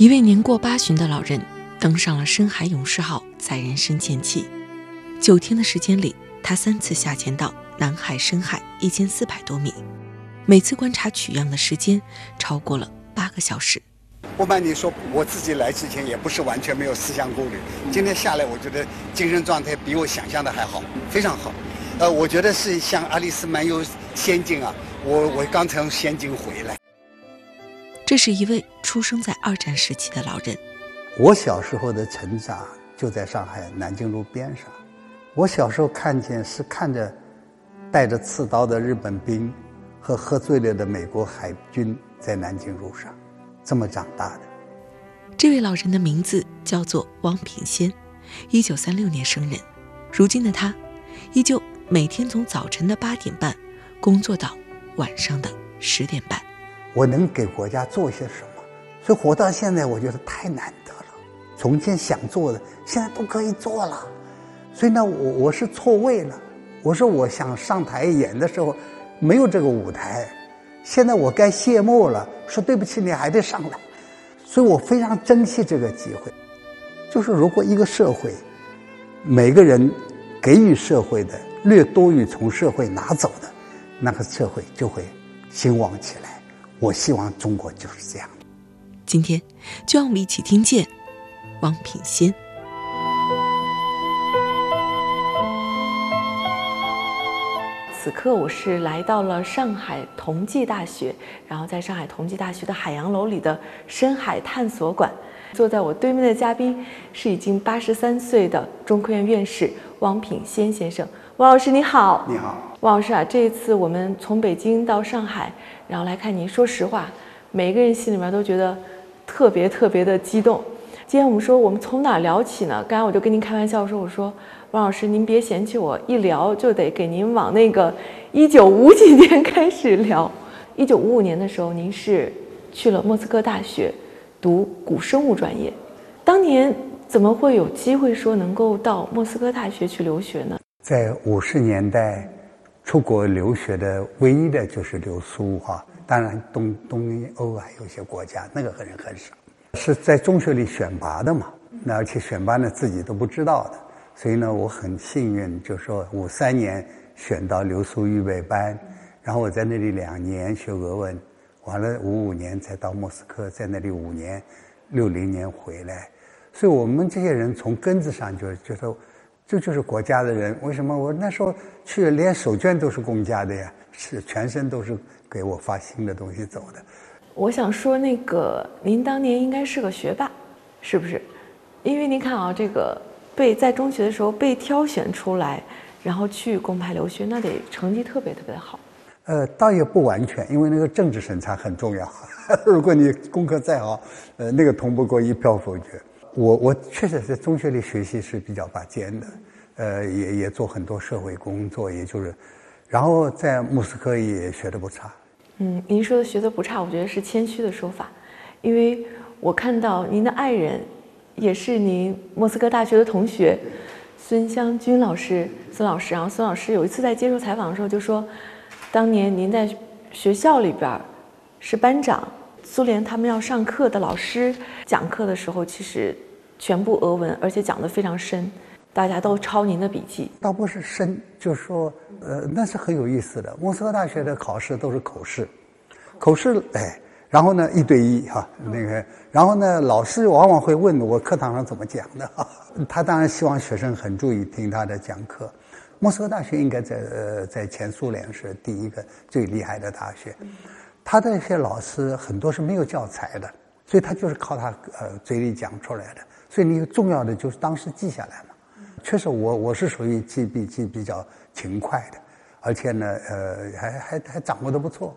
一位年过八旬的老人登上了深海勇士号载人深潜器。九天的时间里，他三次下潜到南海深海一千四百多米，每次观察取样的时间超过了八个小时。不瞒你说，我自己来之前也不是完全没有思想顾虑。今天下来，我觉得精神状态比我想象的还好，非常好。呃，我觉得是像阿丽斯漫游仙境啊，我我刚从仙境回来。这是一位出生在二战时期的老人。我小时候的成长就在上海南京路边上。我小时候看见是看着带着刺刀的日本兵和喝醉了的美国海军在南京路上这么长大的。这位老人的名字叫做汪品先，一九三六年生人。如今的他，依旧每天从早晨的八点半工作到晚上的十点半。我能给国家做些什么？所以活到现在，我觉得太难得了。从前想做的，现在都可以做了。所以呢，我我是错位了。我说我想上台演的时候，没有这个舞台。现在我该谢幕了，说对不起，你还得上来。所以我非常珍惜这个机会。就是如果一个社会，每个人给予社会的略多于从社会拿走的，那个社会就会兴旺起来。我希望中国就是这样。今天，就让我们一起听见汪品先。此刻，我是来到了上海同济大学，然后在上海同济大学的海洋楼里的深海探索馆。坐在我对面的嘉宾是已经八十三岁的中科院院士汪品先先生。汪老师，你好。你好，汪老师啊，这一次我们从北京到上海。然后来看您，说实话，每个人心里面都觉得特别特别的激动。今天我们说，我们从哪聊起呢？刚才我就跟您开玩笑说，我说王老师，您别嫌弃我，一聊就得给您往那个一九五几年开始聊。一九五五年的时候，您是去了莫斯科大学读古生物专业。当年怎么会有机会说能够到莫斯科大学去留学呢？在五十年代。出国留学的唯一的就是留苏哈，当然东东欧还有一些国家，那个人很少，是在中学里选拔的嘛，那而且选拔呢自己都不知道的，所以呢我很幸运，就说五三年选到留苏预备班，然后我在那里两年学俄文，完了五五年才到莫斯科，在那里五年，六零年回来，所以我们这些人从根子上就就说。这就是国家的人，为什么我那时候去连手绢都是公家的呀？是全身都是给我发新的东西走的。我想说，那个您当年应该是个学霸，是不是？因为您看啊，这个被在中学的时候被挑选出来，然后去公派留学，那得成绩特别特别好。呃，倒也不完全，因为那个政治审查很重要。如果你功课再好，呃，那个通不过一票否决。我我确实在中学里学习是比较拔尖的，呃，也也做很多社会工作，也就是，然后在莫斯科也学的不差。嗯，您说的学的不差，我觉得是谦虚的说法，因为我看到您的爱人，也是您莫斯科大学的同学，孙湘军老师，孙老师。然后孙老师有一次在接受采访的时候就说，当年您在学校里边是班长。苏联他们要上课的老师讲课的时候，其实全部俄文，而且讲得非常深，大家都抄您的笔记。倒不是深，就是说，呃，那是很有意思的。莫斯科大学的考试都是口试，口试，哎，然后呢一对一哈，那个，然后呢老师往往会问我课堂上怎么讲的，他当然希望学生很注意听他的讲课。莫斯科大学应该在呃在前苏联是第一个最厉害的大学。他的一些老师很多是没有教材的，所以他就是靠他呃嘴里讲出来的。所以你重要的就是当时记下来嘛。确实，我我是属于记笔记比较勤快的，而且呢，呃，还还还掌握的不错，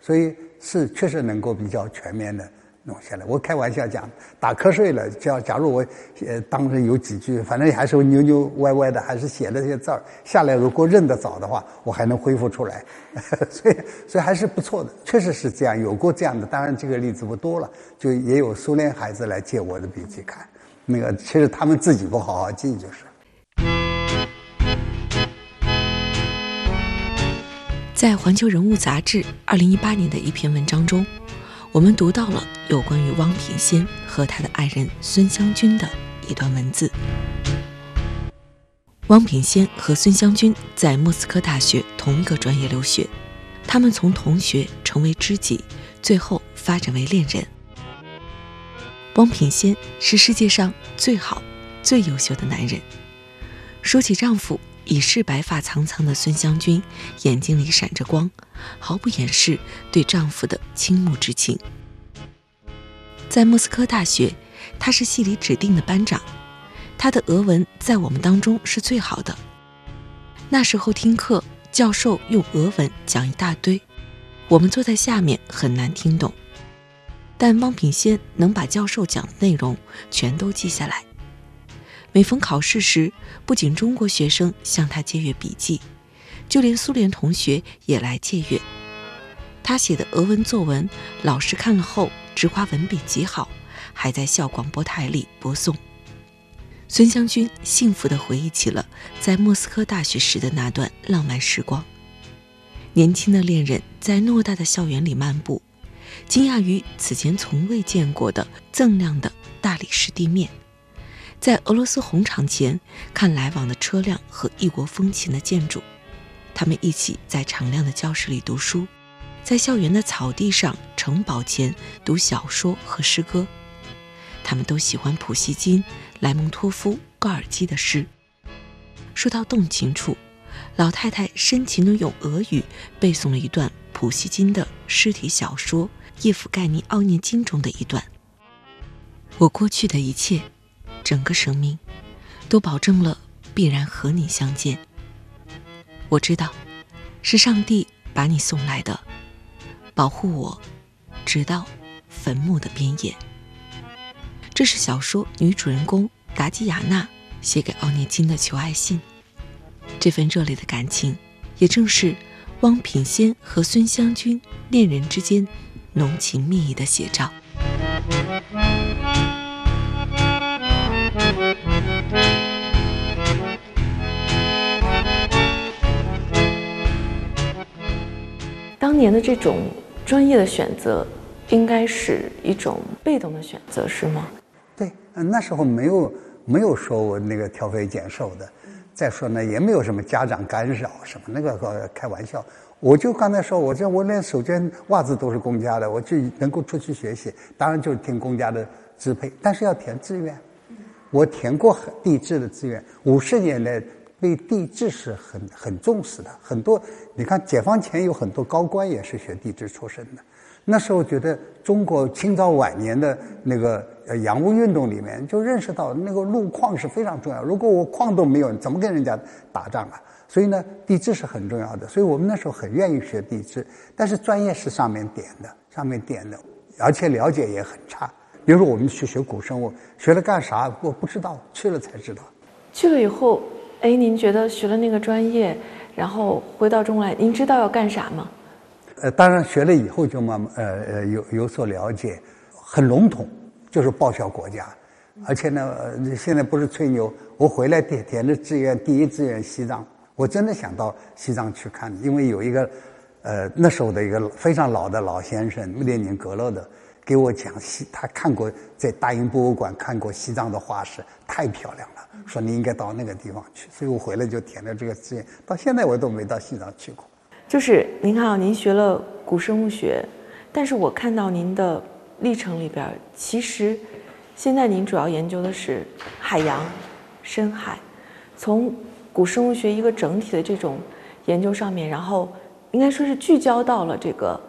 所以是确实能够比较全面的。弄下来，我开玩笑讲，打瞌睡了，假假如我呃当时有几句，反正还是扭扭歪歪的，还是写了这些字儿下来，如果认得早的话，我还能恢复出来，所以所以还是不错的，确实是这样，有过这样的，当然这个例子不多了，就也有苏联孩子来借我的笔记看，那个其实他们自己不好好记就是。在《环球人物》杂志二零一八年的一篇文章中。我们读到了有关于汪品先和他的爱人孙湘君的一段文字。汪品先和孙湘君在莫斯科大学同一个专业留学，他们从同学成为知己，最后发展为恋人。汪品先是世界上最好、最优秀的男人。说起丈夫，已是白发苍苍的孙湘君眼睛里闪着光。毫不掩饰对丈夫的倾慕之情。在莫斯科大学，他是系里指定的班长，他的俄文在我们当中是最好的。那时候听课，教授用俄文讲一大堆，我们坐在下面很难听懂。但汪品先能把教授讲的内容全都记下来。每逢考试时，不仅中国学生向他借阅笔记。就连苏联同学也来借阅他写的俄文作文，老师看了后直夸文笔极好，还在校广播台里播送。孙湘军幸福地回忆起了在莫斯科大学时的那段浪漫时光。年轻的恋人在偌大的校园里漫步，惊讶于此前从未见过的锃亮的大理石地面，在俄罗斯红场前看来往的车辆和异国风情的建筑。他们一起在敞亮的教室里读书，在校园的草地上、城堡前读小说和诗歌。他们都喜欢普希金、莱蒙托夫、高尔基的诗。说到动情处，老太太深情地用俄语背诵了一段普希金的诗体小说《叶夫盖尼奥涅金》中的一段：“我过去的一切，整个生命，都保证了必然和你相见。”我知道，是上帝把你送来的，保护我，直到坟墓的边沿。这是小说女主人公达基亚娜写给奥涅金的求爱信。这份热烈的感情，也正是汪品先和孙湘君恋人之间浓情蜜意的写照。当年的这种专业的选择，应该是一种被动的选择，是吗？对，那时候没有没有说我那个挑肥拣瘦的，再说呢，也没有什么家长干扰什么，那个开玩笑。我就刚才说，我这我连手绢袜子都是公家的，我就能够出去学习，当然就是听公家的支配，但是要填志愿。我填过地质的志愿，五十年代。对地质是很很重视的，很多你看，解放前有很多高官也是学地质出身的。那时候觉得中国清朝晚年的那个呃洋务运动里面，就认识到那个路矿是非常重要。如果我矿都没有，怎么跟人家打仗啊？所以呢，地质是很重要的。所以我们那时候很愿意学地质，但是专业是上面点的，上面点的，而且了解也很差。比如说我们去学古生物，学了干啥？我不知道，去了才知道。去了以后。哎，您觉得学了那个专业，然后回到中来，您知道要干啥吗？呃，当然学了以后就慢慢呃呃有有所了解，很笼统，就是报效国家，而且呢，现在不是吹牛，我回来填填的志愿，第一志愿西藏，我真的想到西藏去看，因为有一个呃那时候的一个非常老的老先生穆，列宁格勒的，给我讲西，他看过在大英博物馆看过西藏的化石，太漂亮了。说你应该到那个地方去，所以我回来就填了这个志愿。到现在我都没到西藏去过。就是您看啊，您学了古生物学，但是我看到您的历程里边，其实现在您主要研究的是海洋、深海。从古生物学一个整体的这种研究上面，然后应该说是聚焦到了这个。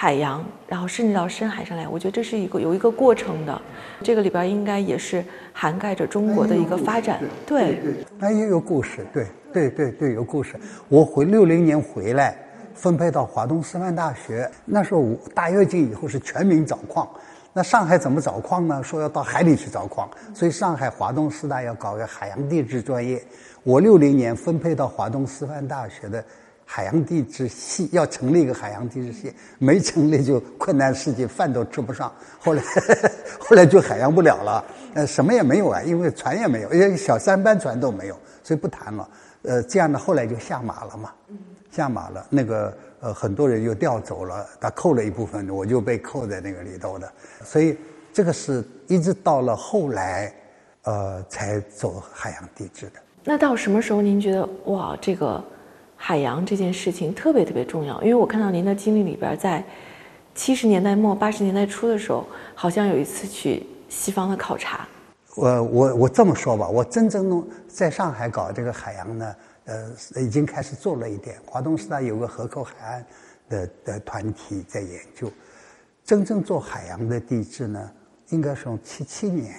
海洋，然后甚至到深海上来，我觉得这是一个有一个过程的。这个里边应该也是涵盖着中国的一个发展。对，那也有故事。对，对，对，对，有故事。我回六零年回来，分配到华东师范大学。那时候大跃进以后是全民找矿，那上海怎么找矿呢？说要到海里去找矿，所以上海华东师大要搞个海洋地质专业。我六零年分配到华东师范大学的。海洋地质系 要成立一个海洋地质系，没成立就困难世界，饭都吃不上。后来，后来就海洋不了了，呃，什么也没有啊，因为船也没有，连小三班船都没有，所以不谈了。呃，这样呢后来就下马了嘛，下马了。那个呃，很多人又调走了，他扣了一部分，我就被扣在那个里头的。所以这个是一直到了后来，呃，才走海洋地质的。那到什么时候您觉得哇，这个？海洋这件事情特别特别重要，因为我看到您的经历里边，在七十年代末八十年代初的时候，好像有一次去西方的考察。我我我这么说吧，我真正弄在上海搞这个海洋呢，呃，已经开始做了一点。华东师大有个河口海岸的的团体在研究，真正做海洋的地质呢，应该是从七七年。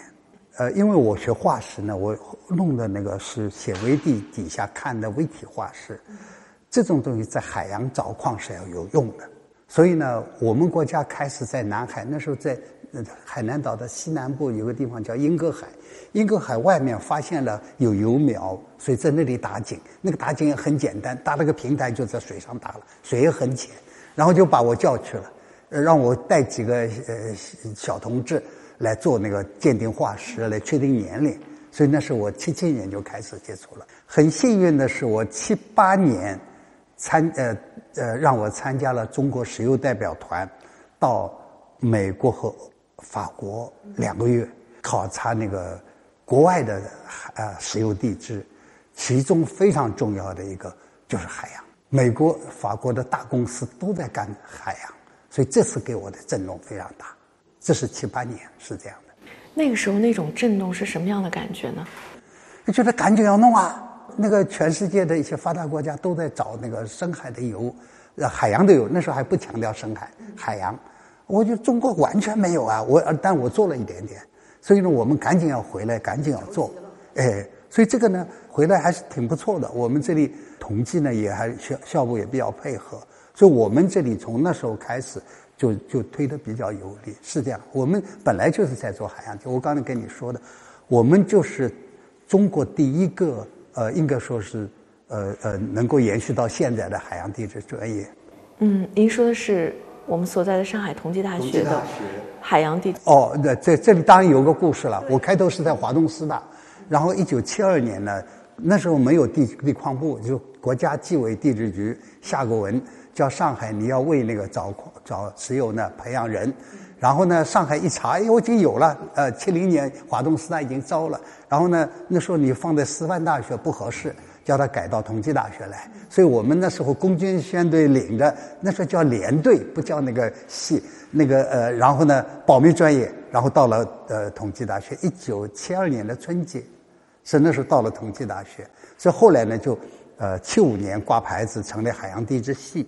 呃，因为我学化石呢，我弄的那个是显微地底下看的微体化石，这种东西在海洋找矿是要有用的。所以呢，我们国家开始在南海，那时候在海南岛的西南部有个地方叫英格海，英格海外面发现了有油苗，所以在那里打井。那个打井也很简单，搭了个平台就在水上打了，水也很浅，然后就把我叫去了，让我带几个呃小同志。来做那个鉴定化石，来确定年龄，所以那是我七七年就开始接触了。很幸运的是，我七八年参呃呃让我参加了中国石油代表团，到美国和法国两个月考察那个国外的呃石油地质，其中非常重要的一个就是海洋。美国、法国的大公司都在干海洋，所以这次给我的震动非常大。这是七八年是这样的，那个时候那种震动是什么样的感觉呢？就觉得赶紧要弄啊！那个全世界的一些发达国家都在找那个深海的油，呃，海洋的油。那时候还不强调深海，海洋。我觉得中国完全没有啊！我但我做了一点点，所以呢，我们赶紧要回来，赶紧要做。哎，所以这个呢，回来还是挺不错的。我们这里统计呢，也还效效果也比较配合。所以我们这里从那时候开始。就就推的比较有力，是这样。我们本来就是在做海洋就，我刚才跟你说的，我们就是中国第一个，呃，应该说是，呃呃，能够延续到现在的海洋地质专业。嗯，您说的是我们所在的上海同济大学的海洋地质。哦，那这这里当然有个故事了。我开头是在华东师大，然后一九七二年呢，那时候没有地地矿部，就国家纪委地质局下过文。叫上海，你要为那个找矿、找石油呢培养人，然后呢，上海一查，哎，我已经有了，呃，七零年华东师大已经招了，然后呢，那时候你放在师范大学不合适，叫他改到同济大学来，所以我们那时候空军宣队领着，那时候叫连队，不叫那个系，那个呃，然后呢，保密专业，然后到了呃同济大学，一九七二年的春节，是那时候到了同济大学，所以后来呢，就呃七五年挂牌子成立海洋地质系。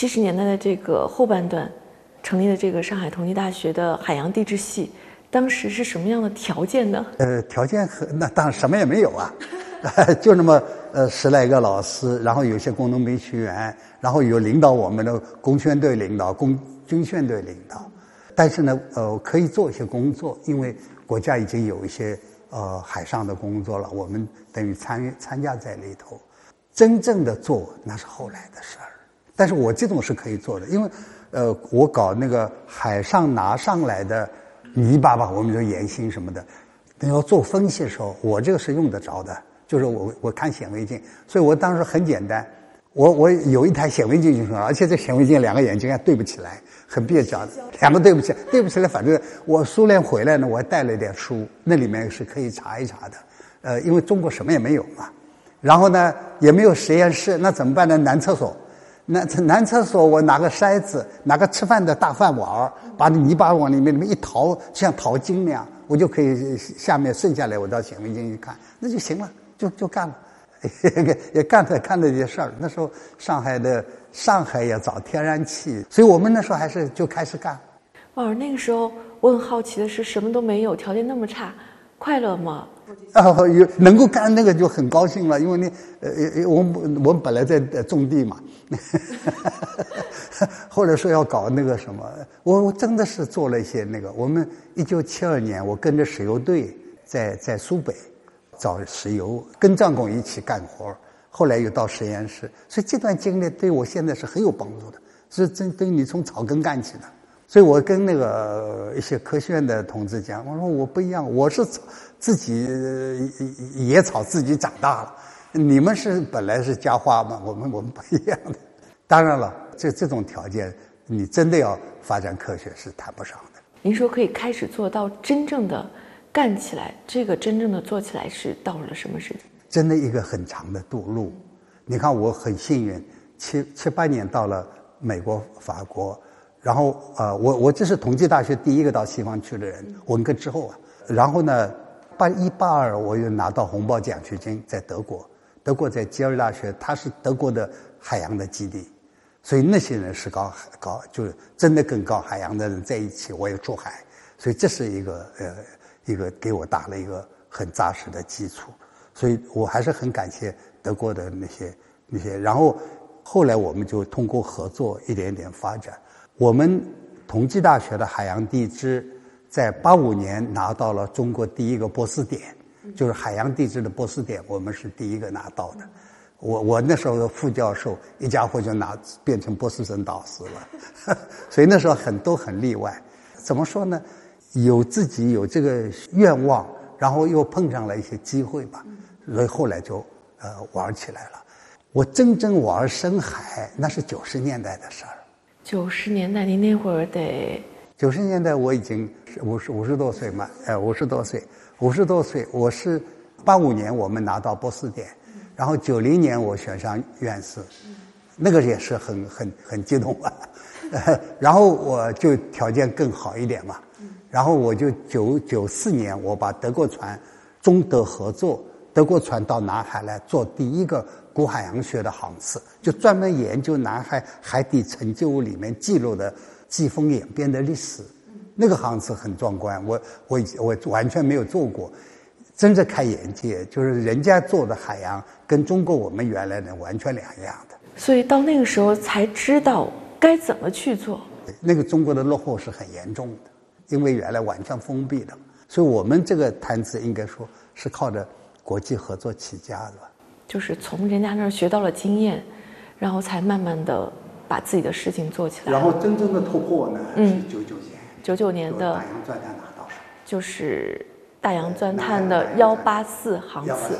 七十年代的这个后半段，成立的这个上海同济大学的海洋地质系，当时是什么样的条件呢？呃，条件很那当然什么也没有啊，就那么呃十来个老师，然后有些工农兵学员，然后有领导我们的工宣队领导、工军宣队领导，但是呢，呃，可以做一些工作，因为国家已经有一些呃海上的工作了，我们等于参与参加在里头，真正的做那是后来的事儿。但是我这种是可以做的，因为呃，我搞那个海上拿上来的泥巴吧，我们说盐星什么的，你要做分析的时候，我这个是用得着的。就是我我看显微镜，所以我当时很简单，我我有一台显微镜就行了，而且这显微镜两个眼睛还对不起来，很蹩脚的，两个对不起，对不起来。反正我苏联回来呢，我还带了一点书，那里面是可以查一查的。呃，因为中国什么也没有嘛，然后呢也没有实验室，那怎么办呢？男厕所，男男厕所，我拿个筛子，拿个吃饭的大饭碗儿把泥巴往里面里面一淘，像淘金那样，我就可以下面剩下来，我到显微镜一看，那就行了。就就 干了，也干了干了这些事儿。那时候上海的上海也找天然气，所以我们那时候还是就开始干。哦，那个时候我很好奇的是，什么都没有，条件那么差，快乐吗？啊，有能够干那个就很高兴了，因为你呃，我们我们本来在种地嘛，或者说要搞那个什么，我我真的是做了一些那个。我们一九七二年，我跟着石油队在在苏北。找石油，跟张工一起干活后来又到实验室，所以这段经历对我现在是很有帮助的，是真对你从草根干起的。所以我跟那个一些科学院的同志讲，我说我不一样，我是自己野草自己长大了，你们是本来是家花嘛，我们我们不一样的。当然了，这这种条件，你真的要发展科学是谈不上的。您说可以开始做到真正的。干起来，这个真正的做起来是到了什么时间？真的一个很长的路路。你看，我很幸运，七七八年到了美国、法国，然后呃，我我这是同济大学第一个到西方去的人，文革之后啊。然后呢，八一八二我又拿到红包奖学金，在德国，德国在吉尔大学，它是德国的海洋的基地，所以那些人是搞搞，就是真的跟搞海洋的人在一起，我也出海，所以这是一个呃。一个给我打了一个很扎实的基础，所以我还是很感谢德国的那些那些。然后后来我们就通过合作一点一点发展。我们同济大学的海洋地质在八五年拿到了中国第一个博士点，就是海洋地质的博士点，我们是第一个拿到的。我我那时候的副教授一家伙就拿变成博士生导师了，所以那时候很都很例外。怎么说呢？有自己有这个愿望，然后又碰上了一些机会吧，所以后来就呃玩起来了。我真正玩深海那是九十年代的事儿。九十年代，您那会儿得？九十年代我已经五十五十多岁嘛，呃五十多岁，五十多岁。我是八五年我们拿到博士点，然后九零年我选上院士，那个也是很很很激动啊。然后我就条件更好一点嘛。然后我就九九四年，我把德国船中德合作，德国船到南海来做第一个古海洋学的航次，就专门研究南海海底沉积物里面记录的季风演变的历史。那个航次很壮观，我我我完全没有做过，真的开眼界。就是人家做的海洋跟中国我们原来的完全两样的。所以到那个时候才知道该怎么去做。那个中国的落后是很严重的。因为原来完全封闭的，所以我们这个谈资应该说是靠着国际合作起家的。就是从人家那儿学到了经验，然后才慢慢的把自己的事情做起来。然后真正的突破呢，是九九年，九九年的大洋钻探拿到，就是大洋钻探的幺八四航次。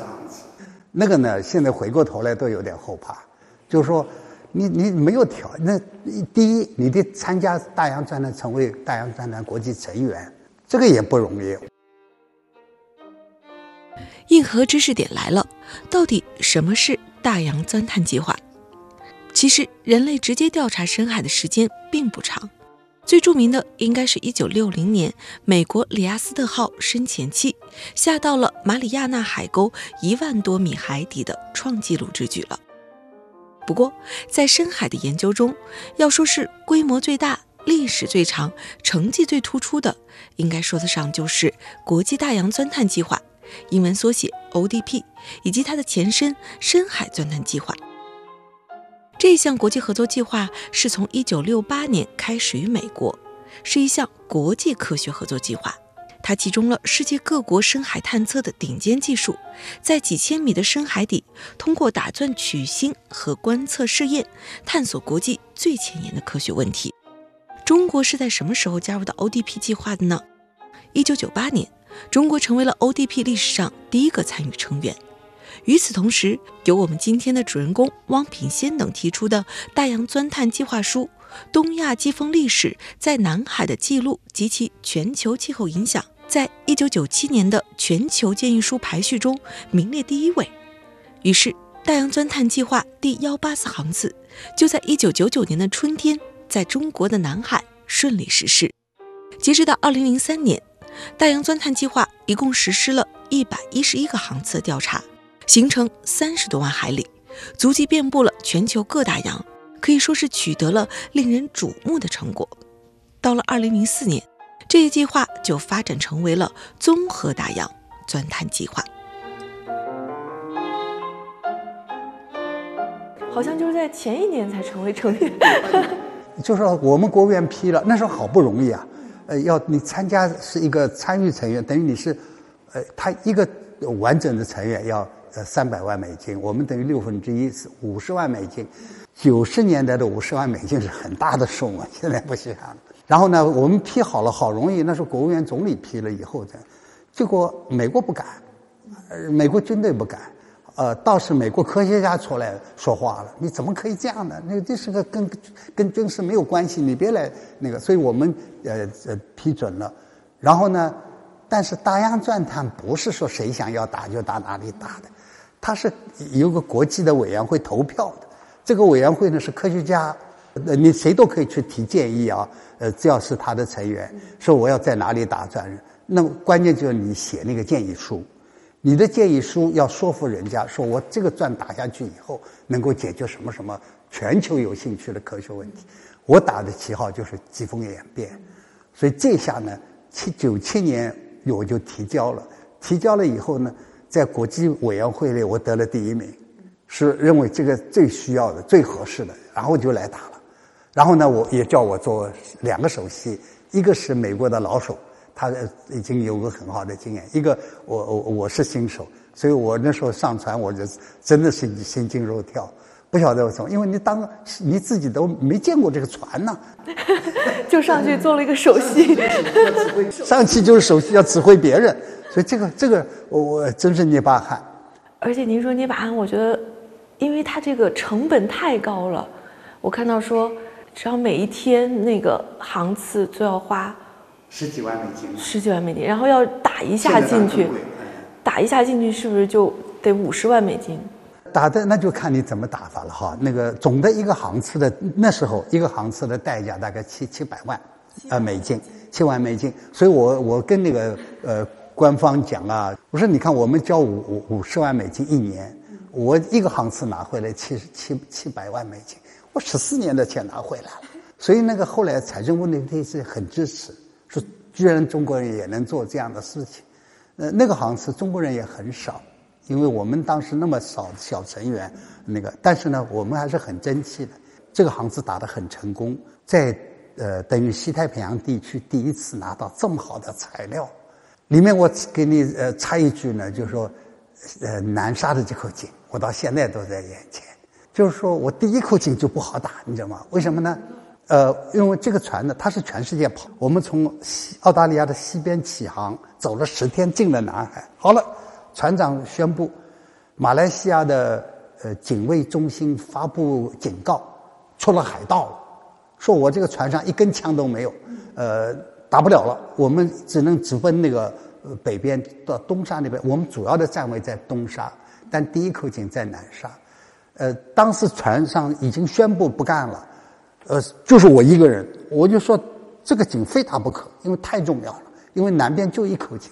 那个呢，现在回过头来都有点后怕，就是说。你你没有条那第一，你得参加大洋钻探，成为大洋钻探国际成员，这个也不容易。硬核知识点来了，到底什么是大洋钻探计划？其实，人类直接调查深海的时间并不长，最著名的应该是一九六零年美国里亚斯特号深潜器下到了马里亚纳海沟一万多米海底的创纪录之举了。不过，在深海的研究中，要说是规模最大、历史最长、成绩最突出的，应该说得上就是国际大洋钻探计划（英文缩写 ODP） 以及它的前身深海钻探计划。这项国际合作计划是从1968年开始于美国，是一项国际科学合作计划，它集中了世界各国深海探测的顶尖技术，在几千米的深海底，通过打钻取芯和观测试验，探索国际最前沿的科学问题。中国是在什么时候加入到 ODP 计划的呢？一九九八年，中国成为了 ODP 历史上第一个参与成员。与此同时，由我们今天的主人公汪品先等提出的大洋钻探计划书《东亚季风历史在南海的记录及其全球气候影响》，在一九九七年的全球建议书排序中名列第一位。于是，大洋钻探计划第幺八四航次就在一九九九年的春天，在中国的南海顺利实施。截止到二零零三年，大洋钻探计划一共实施了一百一十一个航次的调查。行程三十多万海里，足迹遍布了全球各大洋，可以说是取得了令人瞩目的成果。到了二零零四年，这一计划就发展成为了综合大洋钻探计划。好像就是在前一年才成为成员。就是说，我们国务院批了，那时候好不容易啊，呃，要你参加是一个参与成员，等于你是，呃，他一个完整的成员要。呃，三百万美金，我们等于六分之一是五十万美金。九十年代的五十万美金是很大的数目，现在不稀罕了。然后呢，我们批好了，好容易，那是国务院总理批了以后的，结果美国不敢，美国军队不敢，呃，倒是美国科学家出来说话了，你怎么可以这样呢？那这是个跟跟军事没有关系，你别来那个。所以我们呃呃批准了，然后呢，但是大洋钻探不是说谁想要打就打哪里打的。它是有个国际的委员会投票的，这个委员会呢是科学家，呃，你谁都可以去提建议啊，呃，只要是他的成员，说我要在哪里打钻，那关键就是你写那个建议书，你的建议书要说服人家，说我这个钻打下去以后能够解决什么什么全球有兴趣的科学问题，我打的旗号就是疾风演变，所以这下呢，七九七年我就提交了，提交了以后呢。在国际委员会里，我得了第一名，是认为这个最需要的、最合适的，然后就来打了。然后呢，我也叫我做两个首席，一个是美国的老手，他已经有个很好的经验；一个我我我是新手，所以我那时候上船，我就真的是心惊肉跳，不晓得为什么，因为你当你自己都没见过这个船呢，就上去做了一个首席，上去就是首席要指挥别人。所以这个这个我我真是捏把汗，而且您说捏把汗，我觉得，因为它这个成本太高了。我看到说，只要每一天那个航次就要花十几万美金，十几万美金，然后要打一下进去，打一下进去是不是就得五十万美金？打的那就看你怎么打法了哈。那个总的一个航次的那时候，一个航次的代价大概七七百万，呃美金，七万美金。所以我我跟那个呃。官方讲啊，我说你看，我们交五五五十万美金一年，我一个航次拿回来七十七七百万美金，我十四年的钱拿回来了。所以那个后来财政部那边是很支持，说居然中国人也能做这样的事情。呃，那个航次中国人也很少，因为我们当时那么少小成员，那个但是呢，我们还是很争气的。这个航次打得很成功，在呃等于西太平洋地区第一次拿到这么好的材料。里面我给你呃插一句呢，就是说，呃南沙的这口井，我到现在都在眼前。就是说我第一口井就不好打，你知道吗？为什么呢？呃，因为这个船呢，它是全世界跑，我们从澳大利亚的西边起航，走了十天进了南海。好了，船长宣布，马来西亚的呃警卫中心发布警告，出了海盗了，说我这个船上一根枪都没有，呃。打不了了，我们只能直奔那个北边到东沙那边。我们主要的站位在东沙，但第一口井在南沙。呃，当时船上已经宣布不干了，呃，就是我一个人，我就说这个井非打不可，因为太重要了。因为南边就一口井，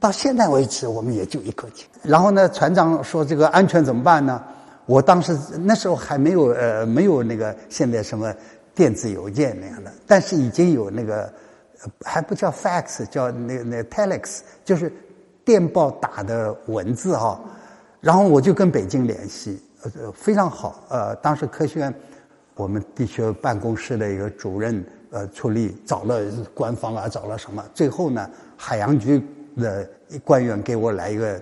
到现在为止我们也就一口井。然后呢，船长说这个安全怎么办呢？我当时那时候还没有呃没有那个现在什么电子邮件那样的，但是已经有那个。还不叫 fax，叫那那 telex，就是电报打的文字哈。然后我就跟北京联系，呃，非常好。呃，当时科学院我们地区办公室的一个主任呃出力，找了官方啊，找了什么，最后呢，海洋局的官员给我来一个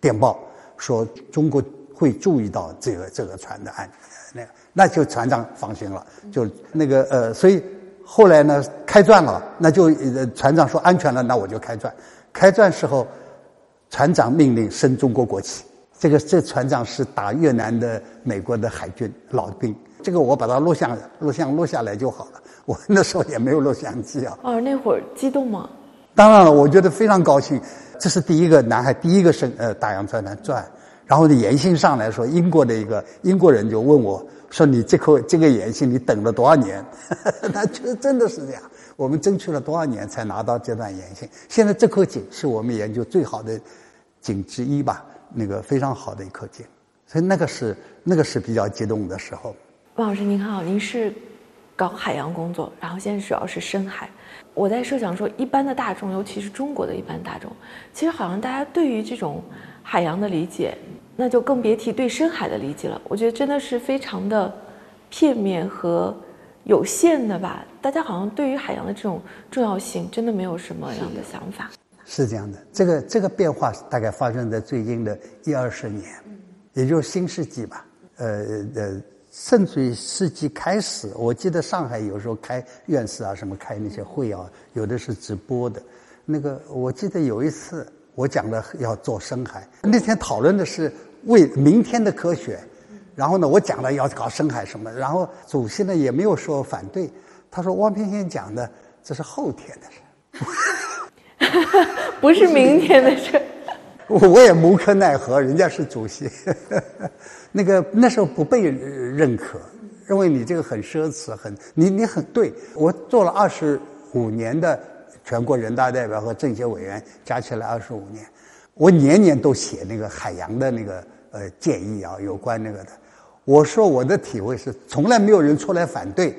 电报，说中国会注意到这个这个船的安，那那就船长放心了，就那个呃，所以后来呢开钻了，那就船长说安全了，那我就开钻，开钻时候，船长命令升中国国旗。这个这船长是打越南的美国的海军老兵，这个我把它录像录像录下来就好了。我那时候也没有录像机啊。哦，那会儿激动吗？当然了，我觉得非常高兴。这是第一个南海第一个升呃大洋船团转，然后呢，延信上来说，英国的一个英国人就问我说：“你这颗这个延信你等了多少年？” 那就真的是这样，我们争取了多少年才拿到这段延信？现在这颗井是我们研究最好的井之一吧。那个非常好的一颗井，所以那个是那个是比较激动的时候。王老师您好，您是搞海洋工作，然后现在主要是深海。我在设想说，一般的大众，尤其是中国的一般大众，其实好像大家对于这种海洋的理解，那就更别提对深海的理解了。我觉得真的是非常的片面和有限的吧。大家好像对于海洋的这种重要性，真的没有什么样的想法。是这样的，这个这个变化大概发生在最近的一二十年，也就是新世纪吧。呃呃，甚至于世纪开始，我记得上海有时候开院士啊，什么开那些会啊，有的是直播的。那个我记得有一次我讲了要做深海，那天讨论的是为明天的科学，然后呢，我讲了要搞深海什么，然后主席呢也没有说反对，他说汪偏先讲的这是后天的事。不是明天的事，我也无可奈何，人家是主席，那个那时候不被认可，认为你这个很奢侈，很你你很对。我做了二十五年的全国人大代表和政协委员，加起来二十五年，我年年都写那个海洋的那个呃建议啊，有关那个的。我说我的体会是，从来没有人出来反对，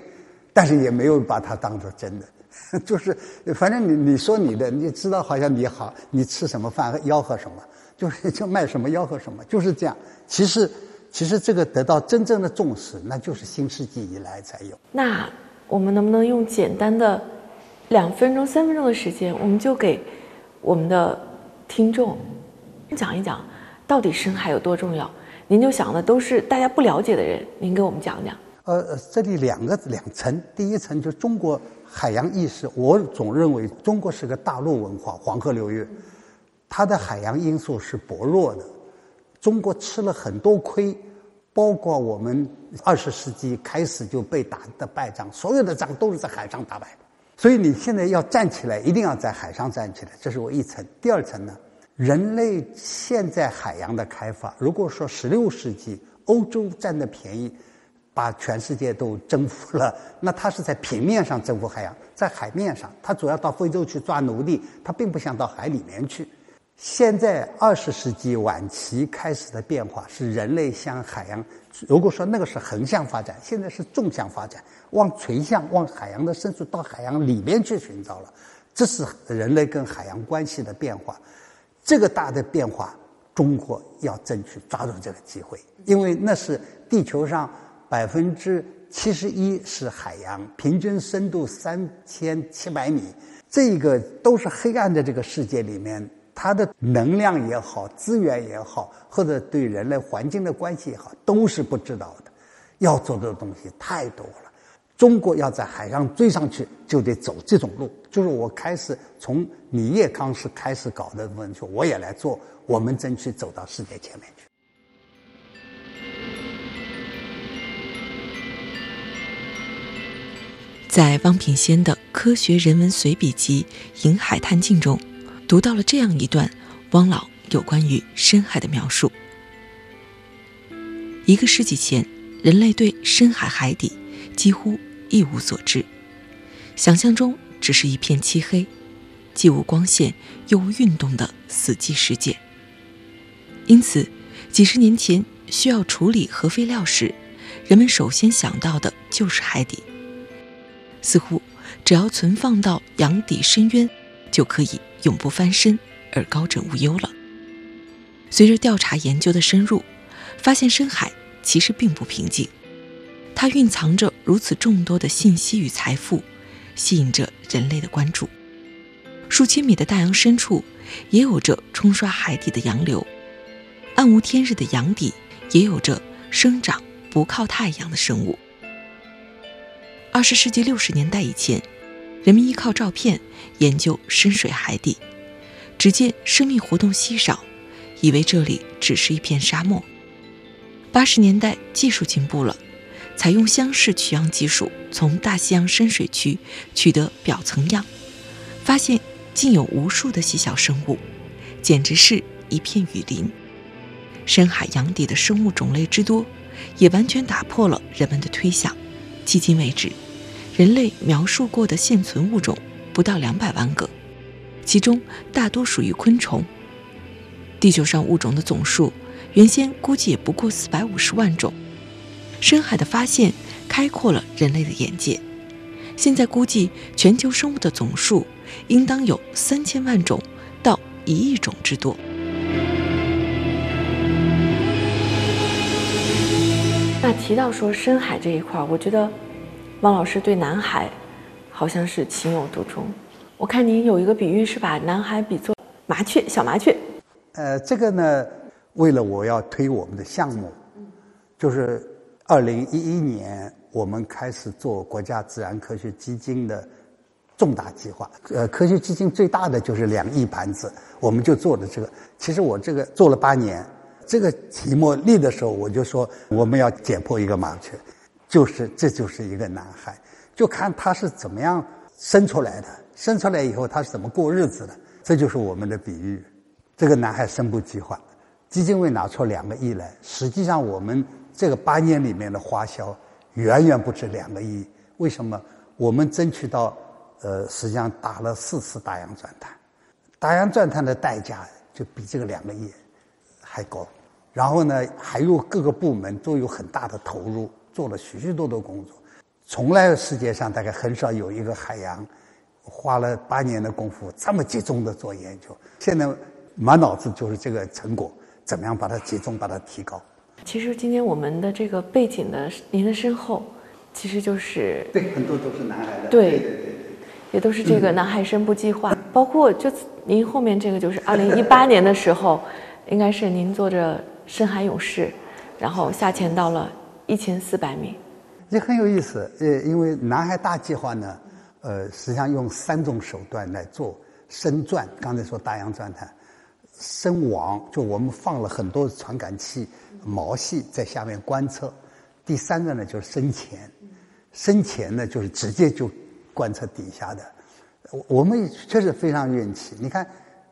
但是也没有把它当做真的。就是，反正你你说你的，你知道好像你好，你吃什么饭吆喝什么，就是就卖什么吆喝什么，就是这样。其实，其实这个得到真正的重视，那就是新世纪以来才有。那我们能不能用简单的两分钟、三分钟的时间，我们就给我们的听众讲一讲，到底深海有多重要？您就想的都是大家不了解的人，您给我们讲讲。呃，这里两个两层，第一层就中国。海洋意识，我总认为中国是个大陆文化，黄河流域，它的海洋因素是薄弱的。中国吃了很多亏，包括我们二十世纪开始就被打的败仗，所有的仗都是在海上打败的。所以你现在要站起来，一定要在海上站起来。这是我一层。第二层呢，人类现在海洋的开发，如果说十六世纪欧洲占的便宜。把全世界都征服了，那他是在平面上征服海洋，在海面上，他主要到非洲去抓奴隶，他并不想到海里面去。现在二十世纪晚期开始的变化是人类向海洋，如果说那个是横向发展，现在是纵向发展，往垂向往海洋的深处到海洋里面去寻找了，这是人类跟海洋关系的变化。这个大的变化，中国要争取抓住这个机会，因为那是地球上。百分之七十一是海洋，平均深度三千七百米，这个都是黑暗的这个世界里面，它的能量也好，资源也好，或者对人类环境的关系也好，都是不知道的。要做的东西太多了，中国要在海上追上去，就得走这种路。就是我开始从米叶康时开始搞的问题，我也来做，我们争取走到世界前面去。在汪品先的《科学人文随笔集《银海探镜》中，读到了这样一段汪老有关于深海的描述：一个世纪前，人类对深海海底几乎一无所知，想象中只是一片漆黑，既无光线又无运动的死寂世界。因此，几十年前需要处理核废料时，人们首先想到的就是海底。似乎只要存放到洋底深渊，就可以永不翻身而高枕无忧了。随着调查研究的深入，发现深海其实并不平静，它蕴藏着如此众多的信息与财富，吸引着人类的关注。数千米的大洋深处，也有着冲刷海底的洋流；暗无天日的洋底，也有着生长不靠太阳的生物。二十世纪六十年代以前，人们依靠照片研究深水海底，只见生命活动稀少，以为这里只是一片沙漠。八十年代技术进步了，采用箱式取样技术，从大西洋深水区取得表层样，发现。竟有无数的细小生物，简直是一片雨林。深海洋底的生物种类之多，也完全打破了人们的推想。迄今为止，人类描述过的现存物种不到两百万个，其中大多属于昆虫。地球上物种的总数，原先估计也不过四百五十万种。深海的发现开阔了人类的眼界。现在估计，全球生物的总数。应当有三千万种到一亿种之多。那提到说深海这一块儿，我觉得汪老师对南海好像是情有独钟。我看您有一个比喻是把南海比作麻雀，小麻雀。呃，这个呢，为了我要推我们的项目，就是二零一一年我们开始做国家自然科学基金的。重大计划，呃，科学基金最大的就是两亿盘子，我们就做了这个。其实我这个做了八年，这个题目立的时候，我就说我们要解剖一个麻雀，就是这就是一个男孩，就看他是怎么样生出来的，生出来以后他是怎么过日子的，这就是我们的比喻。这个男孩生不计划，基金会拿出两个亿来，实际上我们这个八年里面的花销远远不止两个亿。为什么？我们争取到。呃，实际上打了四次大洋钻探，大洋钻探的代价就比这个两个亿还高。然后呢，还有各个部门都有很大的投入，做了许许多多工作。从来世界上大概很少有一个海洋花了八年的功夫这么集中的做研究。现在满脑子就是这个成果，怎么样把它集中，把它提高。其实今天我们的这个背景的您的身后，其实就是对，很多都是南海的。对。也都是这个南海深部计划，包括就您后面这个就是二零一八年的时候，应该是您坐着深海勇士，然后下潜到了一千四百米，也很有意思。呃，因为南海大计划呢，呃，实际上用三种手段来做深钻。刚才说大洋钻探，深网就我们放了很多传感器、毛细在下面观测。第三个呢就是深潜，深潜呢就是直接就。观测底下的，我们确实非常运气。你看，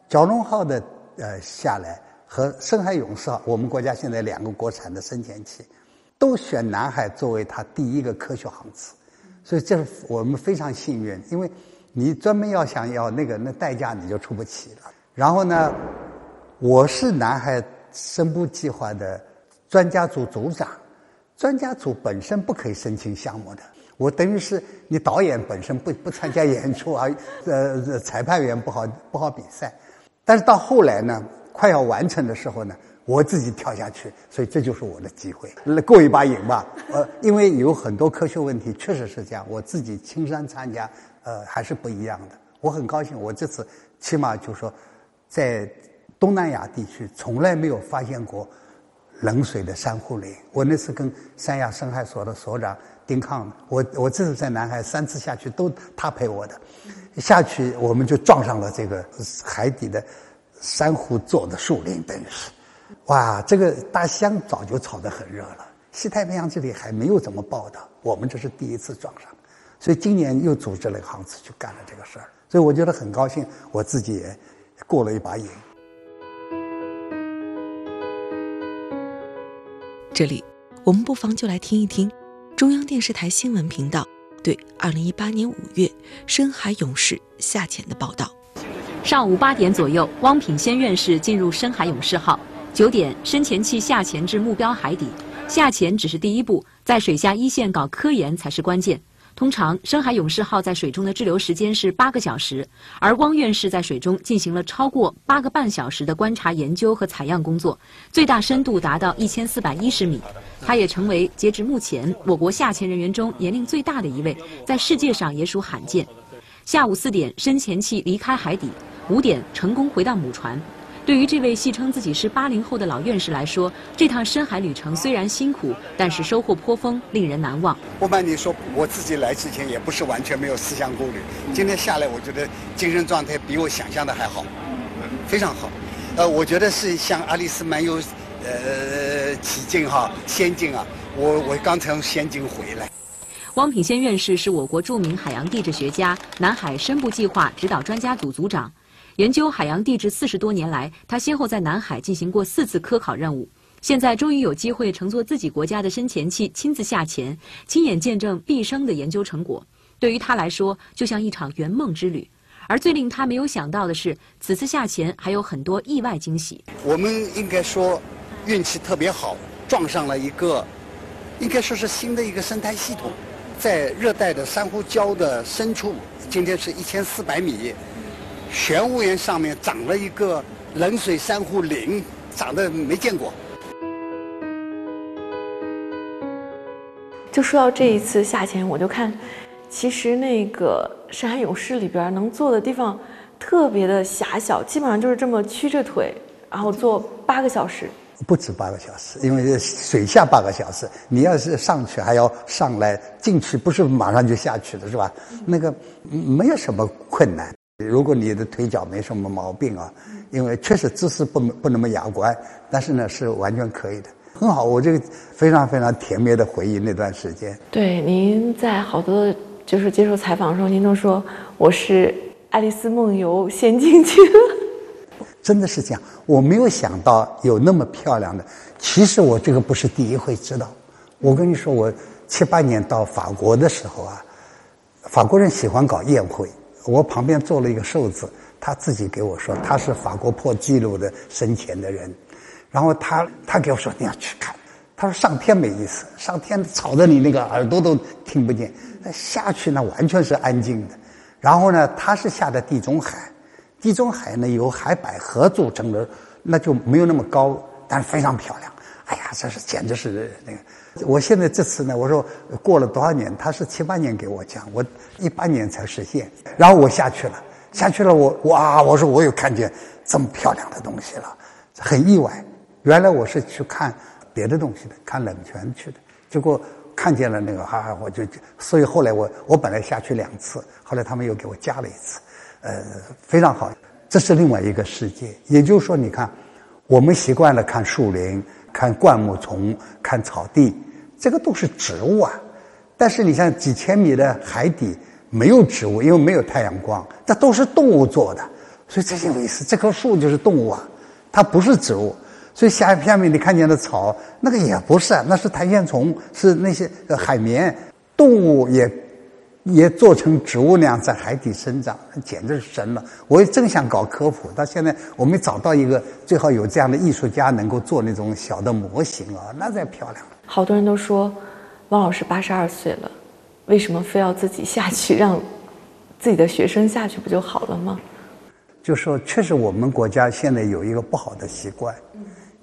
蛟龙号的呃下来和深海勇士号，我们国家现在两个国产的深潜器，都选南海作为它第一个科学航次，所以这是我们非常幸运。因为你专门要想要那个，那代价你就出不起了。然后呢，我是南海深部计划的专家组组长，专家组本身不可以申请项目的。我等于是你导演本身不不参加演出啊，呃，裁判员不好不好比赛，但是到后来呢，快要完成的时候呢，我自己跳下去，所以这就是我的机会，过一把瘾吧。呃，因为有很多科学问题确实是这样，我自己亲身参加，呃，还是不一样的。我很高兴，我这次起码就说，在东南亚地区从来没有发现过冷水的珊瑚林。我那次跟三亚深海所的所长。丁抗，我我这次在南海三次下去都他陪我的，下去我们就撞上了这个海底的珊瑚做的树林，等于是，哇，这个大西洋早就炒得很热了，西太平洋这里还没有怎么报道，我们这是第一次撞上，所以今年又组织了一个航次去干了这个事儿，所以我觉得很高兴，我自己也过了一把瘾。这里，我们不妨就来听一听。中央电视台新闻频道对二零一八年五月深海勇士下潜的报道：上午八点左右，汪品先院士进入深海勇士号。九点，深潜器下潜至目标海底。下潜只是第一步，在水下一线搞科研才是关键。通常，深海勇士号在水中的滞留时间是八个小时，而汪院士在水中进行了超过八个半小时的观察、研究和采样工作，最大深度达到一千四百一十米。他也成为截至目前我国下潜人员中年龄最大的一位，在世界上也属罕见。下午四点，深潜器离开海底，五点成功回到母船。对于这位戏称自己是八零后的老院士来说，这趟深海旅程虽然辛苦，但是收获颇丰，令人难忘。不瞒你说，我自己来之前也不是完全没有思想顾虑。今天下来，我觉得精神状态比我想象的还好，非常好。呃，我觉得是像《阿丽丝漫游，呃，起劲哈，仙境啊。我我刚从仙境回来。汪品先院士是我国著名海洋地质学家，南海深部计划指导专家组组长。研究海洋地质四十多年来，他先后在南海进行过四次科考任务，现在终于有机会乘坐自己国家的深潜器亲自下潜，亲眼见证毕生的研究成果。对于他来说，就像一场圆梦之旅。而最令他没有想到的是，此次下潜还有很多意外惊喜。我们应该说，运气特别好，撞上了一个，应该说是新的一个生态系统，在热带的珊瑚礁的深处，今天是一千四百米。玄武岩上面长了一个冷水珊瑚林，长得没见过。就说到这一次下潜，我就看，其实那个深海勇士里边能坐的地方特别的狭小，基本上就是这么曲着腿，然后坐八个小时。不止八个小时，因为水下八个小时，你要是上去还要上来进去，不是马上就下去的是吧？那个没有什么困难。如果你的腿脚没什么毛病啊，因为确实姿势不不那么雅观，但是呢是完全可以的，很好。我这个非常非常甜蜜的回忆那段时间。对，您在好多就是接受采访的时候，您都说我是爱丽丝梦游仙境去了。真的是这样，我没有想到有那么漂亮的。其实我这个不是第一回知道。我跟你说，我七八年到法国的时候啊，法国人喜欢搞宴会。我旁边坐了一个瘦子，他自己给我说他是法国破纪录的深潜的人，然后他他给我说你要去看，他说上天没意思，上天吵得你那个耳朵都听不见，那下去呢完全是安静的，然后呢他是下的地中海，地中海呢由海百合组成的，那就没有那么高，但是非常漂亮，哎呀这是简直是那个。我现在这次呢，我说过了多少年？他是七八年给我讲，我一八年才实现。然后我下去了，下去了，我哇！我说我又看见这么漂亮的东西了，很意外。原来我是去看别的东西的，看冷泉去的，结果看见了那个啊，我就所以后来我我本来下去两次，后来他们又给我加了一次，呃，非常好。这是另外一个世界，也就是说，你看，我们习惯了看树林、看灌木丛、看草地。这个都是植物啊，但是你像几千米的海底没有植物，因为没有太阳光，这都是动物做的，所以这有意思。这棵树就是动物啊，它不是植物。所以下下面你看见的草，那个也不是啊，那是苔藓虫，是那些海绵。动物也也做成植物那样在海底生长，简直是神了。我也正想搞科普，到现在我没找到一个最好有这样的艺术家能够做那种小的模型啊，那才漂亮。好多人都说，汪老师八十二岁了，为什么非要自己下去，让自己的学生下去不就好了吗？就说确实，我们国家现在有一个不好的习惯，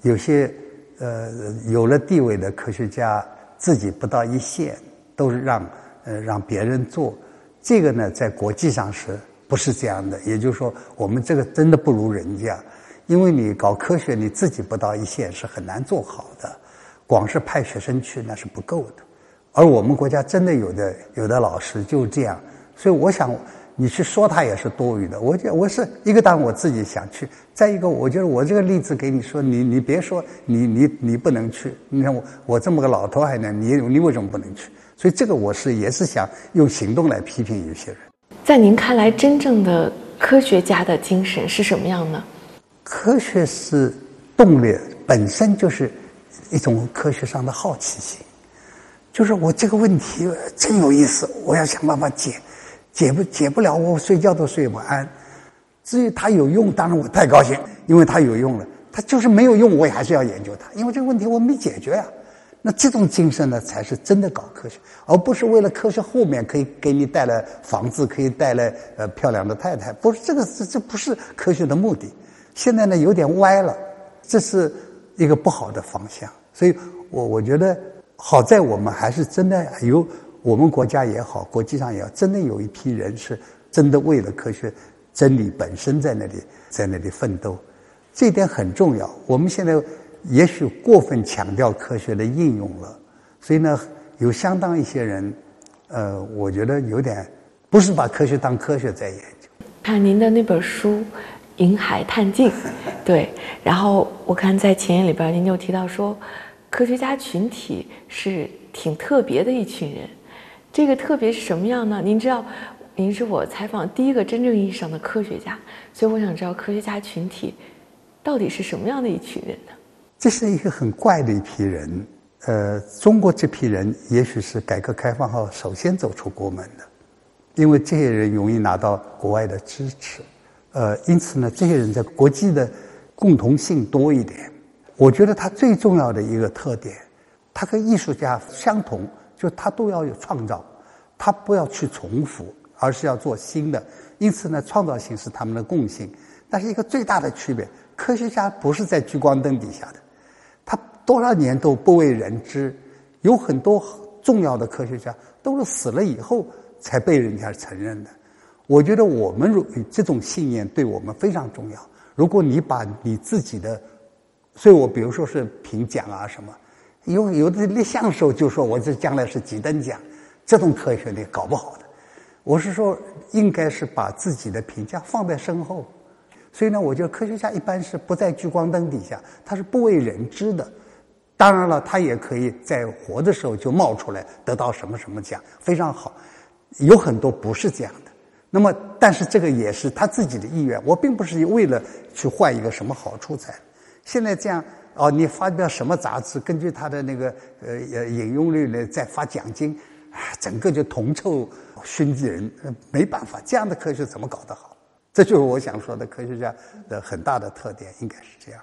有些呃有了地位的科学家自己不到一线，都是让呃让别人做。这个呢，在国际上是不是这样的？也就是说，我们这个真的不如人家，因为你搞科学，你自己不到一线是很难做好的。光是派学生去那是不够的，而我们国家真的有的有的老师就这样，所以我想你去说他也是多余的。我觉我是一个当我自己想去，再一个我觉得我这个例子给你说，你你别说你你你不能去，你看我我这么个老头还能，你你为什么不能去？所以这个我是也是想用行动来批评有些人。在您看来，真正的科学家的精神是什么样呢？科学是动力，本身就是。一种科学上的好奇心，就是我这个问题真有意思，我要想办法解，解不解不了，我睡觉都睡不安。至于它有用，当然我太高兴，因为它有用了。它就是没有用，我也还是要研究它，因为这个问题我没解决呀。那这种精神呢，才是真的搞科学，而不是为了科学后面可以给你带来房子，可以带来呃漂亮的太太，不是这个，这这不是科学的目的。现在呢有点歪了，这是一个不好的方向。所以我我觉得好在我们还是真的有我们国家也好，国际上也好，真的有一批人是真的为了科学真理本身在那里在那里奋斗，这点很重要。我们现在。也许过分强调科学的应用了，所以呢，有相当一些人，呃，我觉得有点不是把科学当科学在研究。看您的那本书《银海探镜》，对，然后我看在前言里边，您就提到说，科学家群体是挺特别的一群人。这个特别是什么样呢？您知道，您是我采访第一个真正意义上的科学家，所以我想知道科学家群体到底是什么样的一群人呢？这是一个很怪的一批人，呃，中国这批人也许是改革开放后首先走出国门的，因为这些人容易拿到国外的支持，呃，因此呢，这些人在国际的共同性多一点。我觉得他最重要的一个特点，他跟艺术家相同，就他都要有创造，他不要去重复，而是要做新的。因此呢，创造性是他们的共性。但是一个最大的区别，科学家不是在聚光灯底下的。多少年都不为人知，有很多重要的科学家都是死了以后才被人家承认的。我觉得我们如这种信念对我们非常重要。如果你把你自己的，所以我比如说是评奖啊什么，有有的立项的时候就说我这将来是几等奖，这种科学你搞不好的。我是说，应该是把自己的评价放在身后。所以呢，我觉得科学家一般是不在聚光灯底下，他是不为人知的。当然了，他也可以在活的时候就冒出来，得到什么什么奖，非常好。有很多不是这样的。那么，但是这个也是他自己的意愿。我并不是为了去换一个什么好处才。现在这样哦，你发表什么杂志，根据他的那个呃引用率呢，再发奖金，啊整个就铜臭熏鸡人，没办法，这样的科学怎么搞得好？这就是我想说的科学家的很大的特点，应该是这样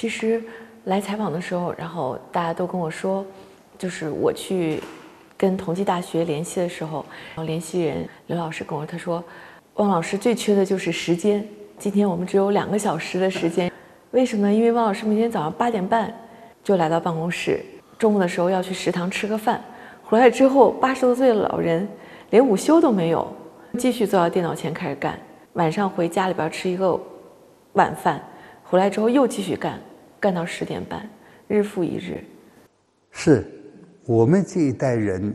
其实来采访的时候，然后大家都跟我说，就是我去跟同济大学联系的时候，然后联系人刘老师跟我他说，汪老师最缺的就是时间。今天我们只有两个小时的时间，为什么？因为汪老师明天早上八点半就来到办公室，中午的时候要去食堂吃个饭，回来之后八十多岁的老人连午休都没有，继续坐到电脑前开始干，晚上回家里边吃一个晚饭，回来之后又继续干。干到十点半，日复一日。是我们这一代人，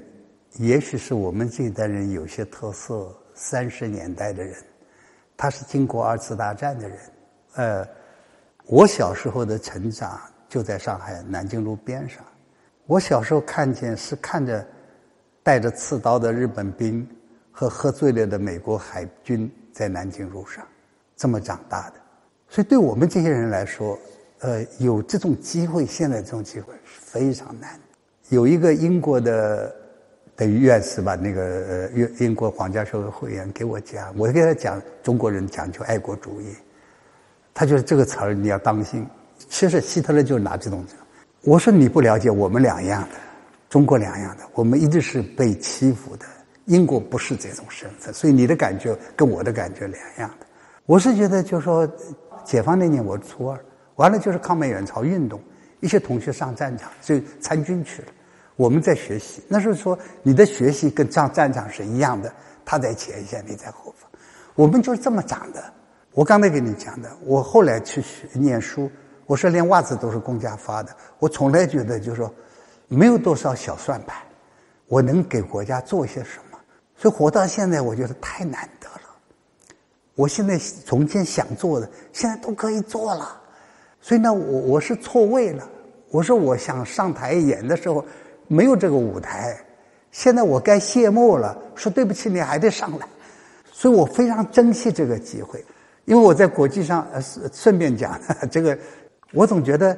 也许是我们这一代人有些特色。三十年代的人，他是经过二次大战的人。呃，我小时候的成长就在上海南京路边上。我小时候看见是看着带着刺刀的日本兵和喝醉了的美国海军在南京路上这么长大的。所以，对我们这些人来说，呃，有这种机会，现在这种机会是非常难。有一个英国的等于院士吧，那个呃，英英国皇家社会会员给我讲，我给他讲中国人讲究爱国主义，他觉得这个词儿你要当心。其实希特勒就拿这种讲，我说你不了解我们两样的，中国两样的，我们一直是被欺负的。英国不是这种身份，所以你的感觉跟我的感觉两样的。我是觉得，就说解放那年我初二。完了就是抗美援朝运动，一些同学上战场就参军去了，我们在学习。那时候说你的学习跟上战场是一样的，他在前线，你在后方，我们就是这么长的。我刚才跟你讲的，我后来去学念书，我说连袜子都是公家发的，我从来觉得就是说没有多少小算盘，我能给国家做些什么？所以活到现在，我觉得太难得了。我现在从前想做的，现在都可以做了。所以呢，我我是错位了。我说我想上台演的时候，没有这个舞台。现在我该谢幕了，说对不起，你还得上来。所以我非常珍惜这个机会，因为我在国际上呃顺便讲 这个，我总觉得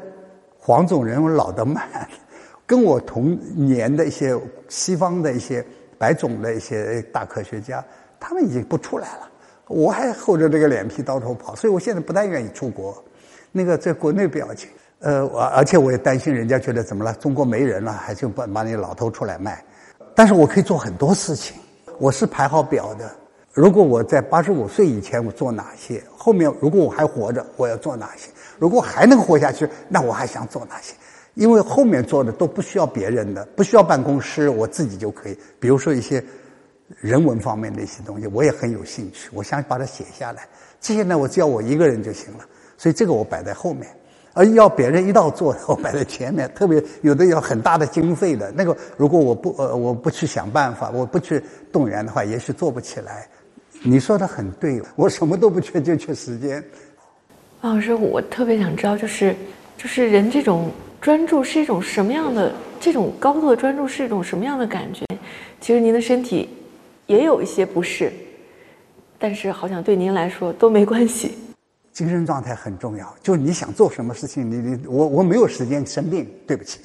黄种人老得慢，跟我同年的一些西方的一些白种的一些大科学家，他们已经不出来了，我还厚着这个脸皮到处跑，所以我现在不太愿意出国。那个在国内不要紧，呃，我而且我也担心人家觉得怎么了，中国没人了，还就把把你老头出来卖。但是我可以做很多事情，我是排好表的。如果我在八十五岁以前我做哪些，后面如果我还活着，我要做哪些？如果还能活下去，那我还想做哪些？因为后面做的都不需要别人的，不需要办公室，我自己就可以。比如说一些人文方面的一些东西，我也很有兴趣，我想把它写下来。这些呢，我只要我一个人就行了，所以这个我摆在后面。而要别人一道做，我摆在前面。特别有的要很大的经费的那个，如果我不呃我不去想办法，我不去动员的话，也许做不起来。你说的很对，我什么都不缺，就缺时间。王老师，我特别想知道，就是就是人这种专注是一种什么样的？这种高度的专注是一种什么样的感觉？其实您的身体也有一些不适，但是好像对您来说都没关系。精神状态很重要，就是你想做什么事情，你你我我没有时间生病，对不起，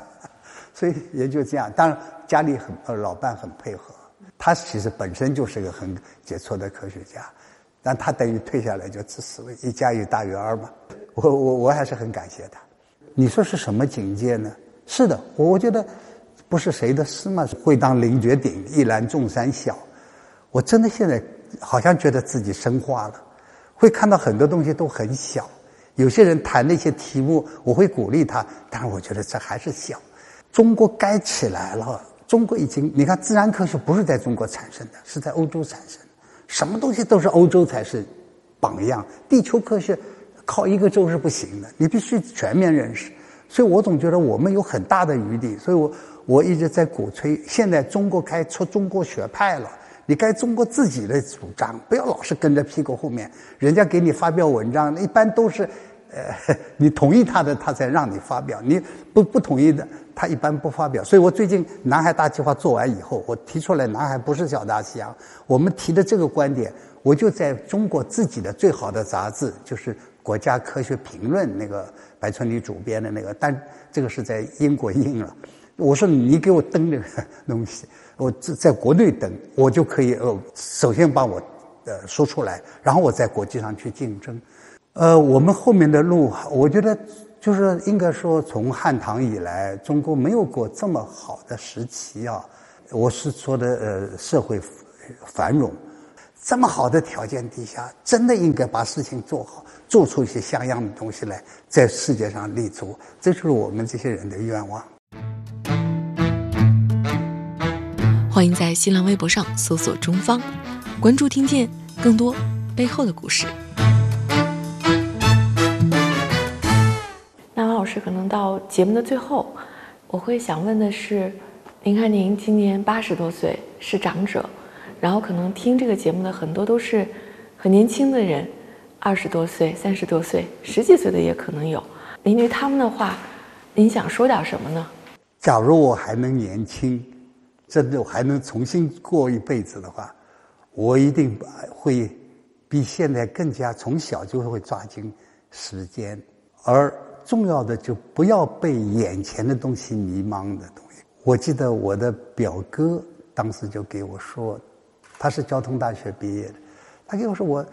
所以也就这样。当然家里很呃老伴很配合，他其实本身就是个很杰出的科学家，但他等于退下来就自死了，一加一大于二嘛。我我我还是很感谢他。你说是什么境界呢？是的，我我觉得不是谁的事嘛，会当凌绝顶，一览众山小。我真的现在好像觉得自己升华了。会看到很多东西都很小，有些人谈那些题目，我会鼓励他，但是我觉得这还是小。中国该起来了，中国已经，你看自然科学不是在中国产生的，是在欧洲产生的，什么东西都是欧洲才是榜样。地球科学靠一个州是不行的，你必须全面认识。所以我总觉得我们有很大的余地，所以我我一直在鼓吹，现在中国开出中国学派了。你该中国自己的主张，不要老是跟着屁股后面。人家给你发表文章，一般都是，呃，你同意他的，他才让你发表；你不不同意的，他一般不发表。所以我最近南海大计划做完以后，我提出来，南海不是小大西洋。我们提的这个观点，我就在中国自己的最好的杂志，就是《国家科学评论》那个白春丽主编的那个，但这个是在英国印了。我说你给我登这个东西。我在在国内等，我就可以呃，首先把我呃说出来，然后我在国际上去竞争。呃，我们后面的路，我觉得就是应该说，从汉唐以来，中国没有过这么好的时期啊。我是说的呃，社会繁荣，这么好的条件底下，真的应该把事情做好，做出一些像样的东西来，在世界上立足。这就是我们这些人的愿望。欢迎在新浪微博上搜索“中方”，关注听见更多背后的故事。那王老师，可能到节目的最后，我会想问的是：您看，您今年八十多岁，是长者，然后可能听这个节目的很多都是很年轻的人，二十多岁、三十多岁、十几岁的也可能有。您对他们的话，您想说点什么呢？假如我还能年轻。真的我还能重新过一辈子的话，我一定会比现在更加从小就会抓紧时间，而重要的就不要被眼前的东西迷茫的东西。我记得我的表哥当时就给我说，他是交通大学毕业的，他给我说我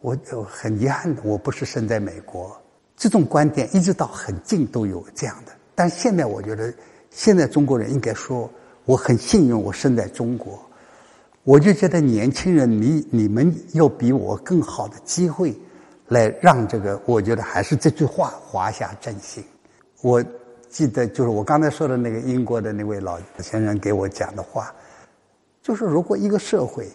我很遗憾我不是生在美国，这种观点一直到很近都有这样的。但现在我觉得，现在中国人应该说。我很幸运，我生在中国，我就觉得年轻人，你你们有比我更好的机会，来让这个，我觉得还是这句话“华夏振兴”。我记得就是我刚才说的那个英国的那位老先生给我讲的话，就是如果一个社会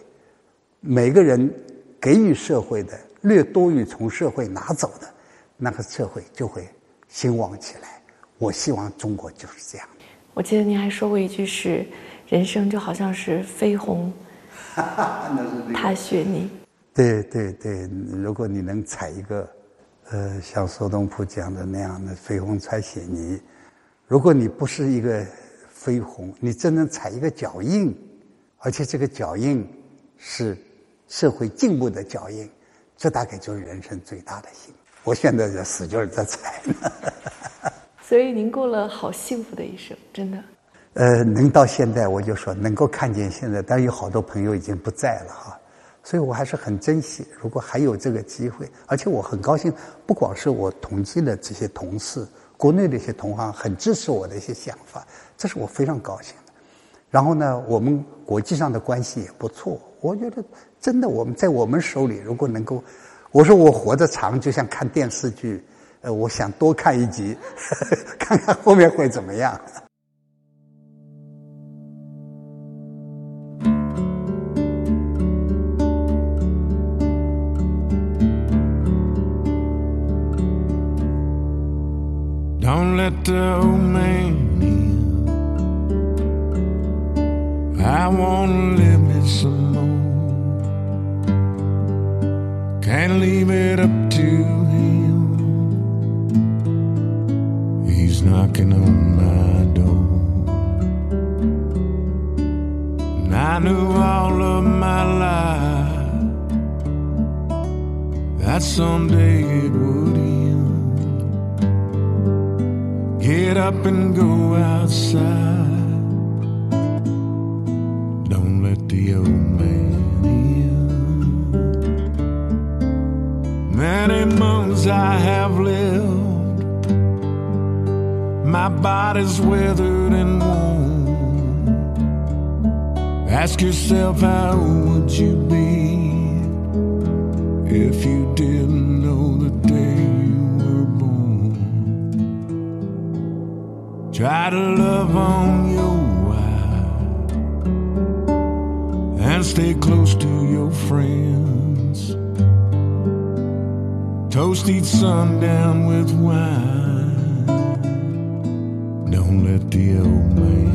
每个人给予社会的略多于从社会拿走的，那个社会就会兴旺起来。我希望中国就是这样。我记得您还说过一句是：“人生就好像是飞鸿 踏雪泥。”对对对，如果你能踩一个呃，像苏东坡讲的那样的“飞鸿踩雪泥”，如果你不是一个飞鸿，你只能踩一个脚印，而且这个脚印是社会进步的脚印，这大概就是人生最大的幸福。我现在在使劲在踩呢。所以您过了好幸福的一生，真的。呃，能到现在，我就说能够看见现在，但是有好多朋友已经不在了哈，所以我还是很珍惜。如果还有这个机会，而且我很高兴，不光是我同济的这些同事，国内的一些同行很支持我的一些想法，这是我非常高兴的。然后呢，我们国际上的关系也不错，我觉得真的我们在我们手里，如果能够，我说我活得长，就像看电视剧。呃，我想多看一集，看看后面会怎么样。Don't let the old man in. I wanna live me some more. Can't leave it up to knocking on my door. And I knew all of my life that someday it would end. Get up and go outside. Don't let the old man in. Many months I have lived my body's withered and worn. Ask yourself, how would you be if you didn't know the day you were born? Try to love on your wife and stay close to your friends. Toast each sundown with wine only dear old man.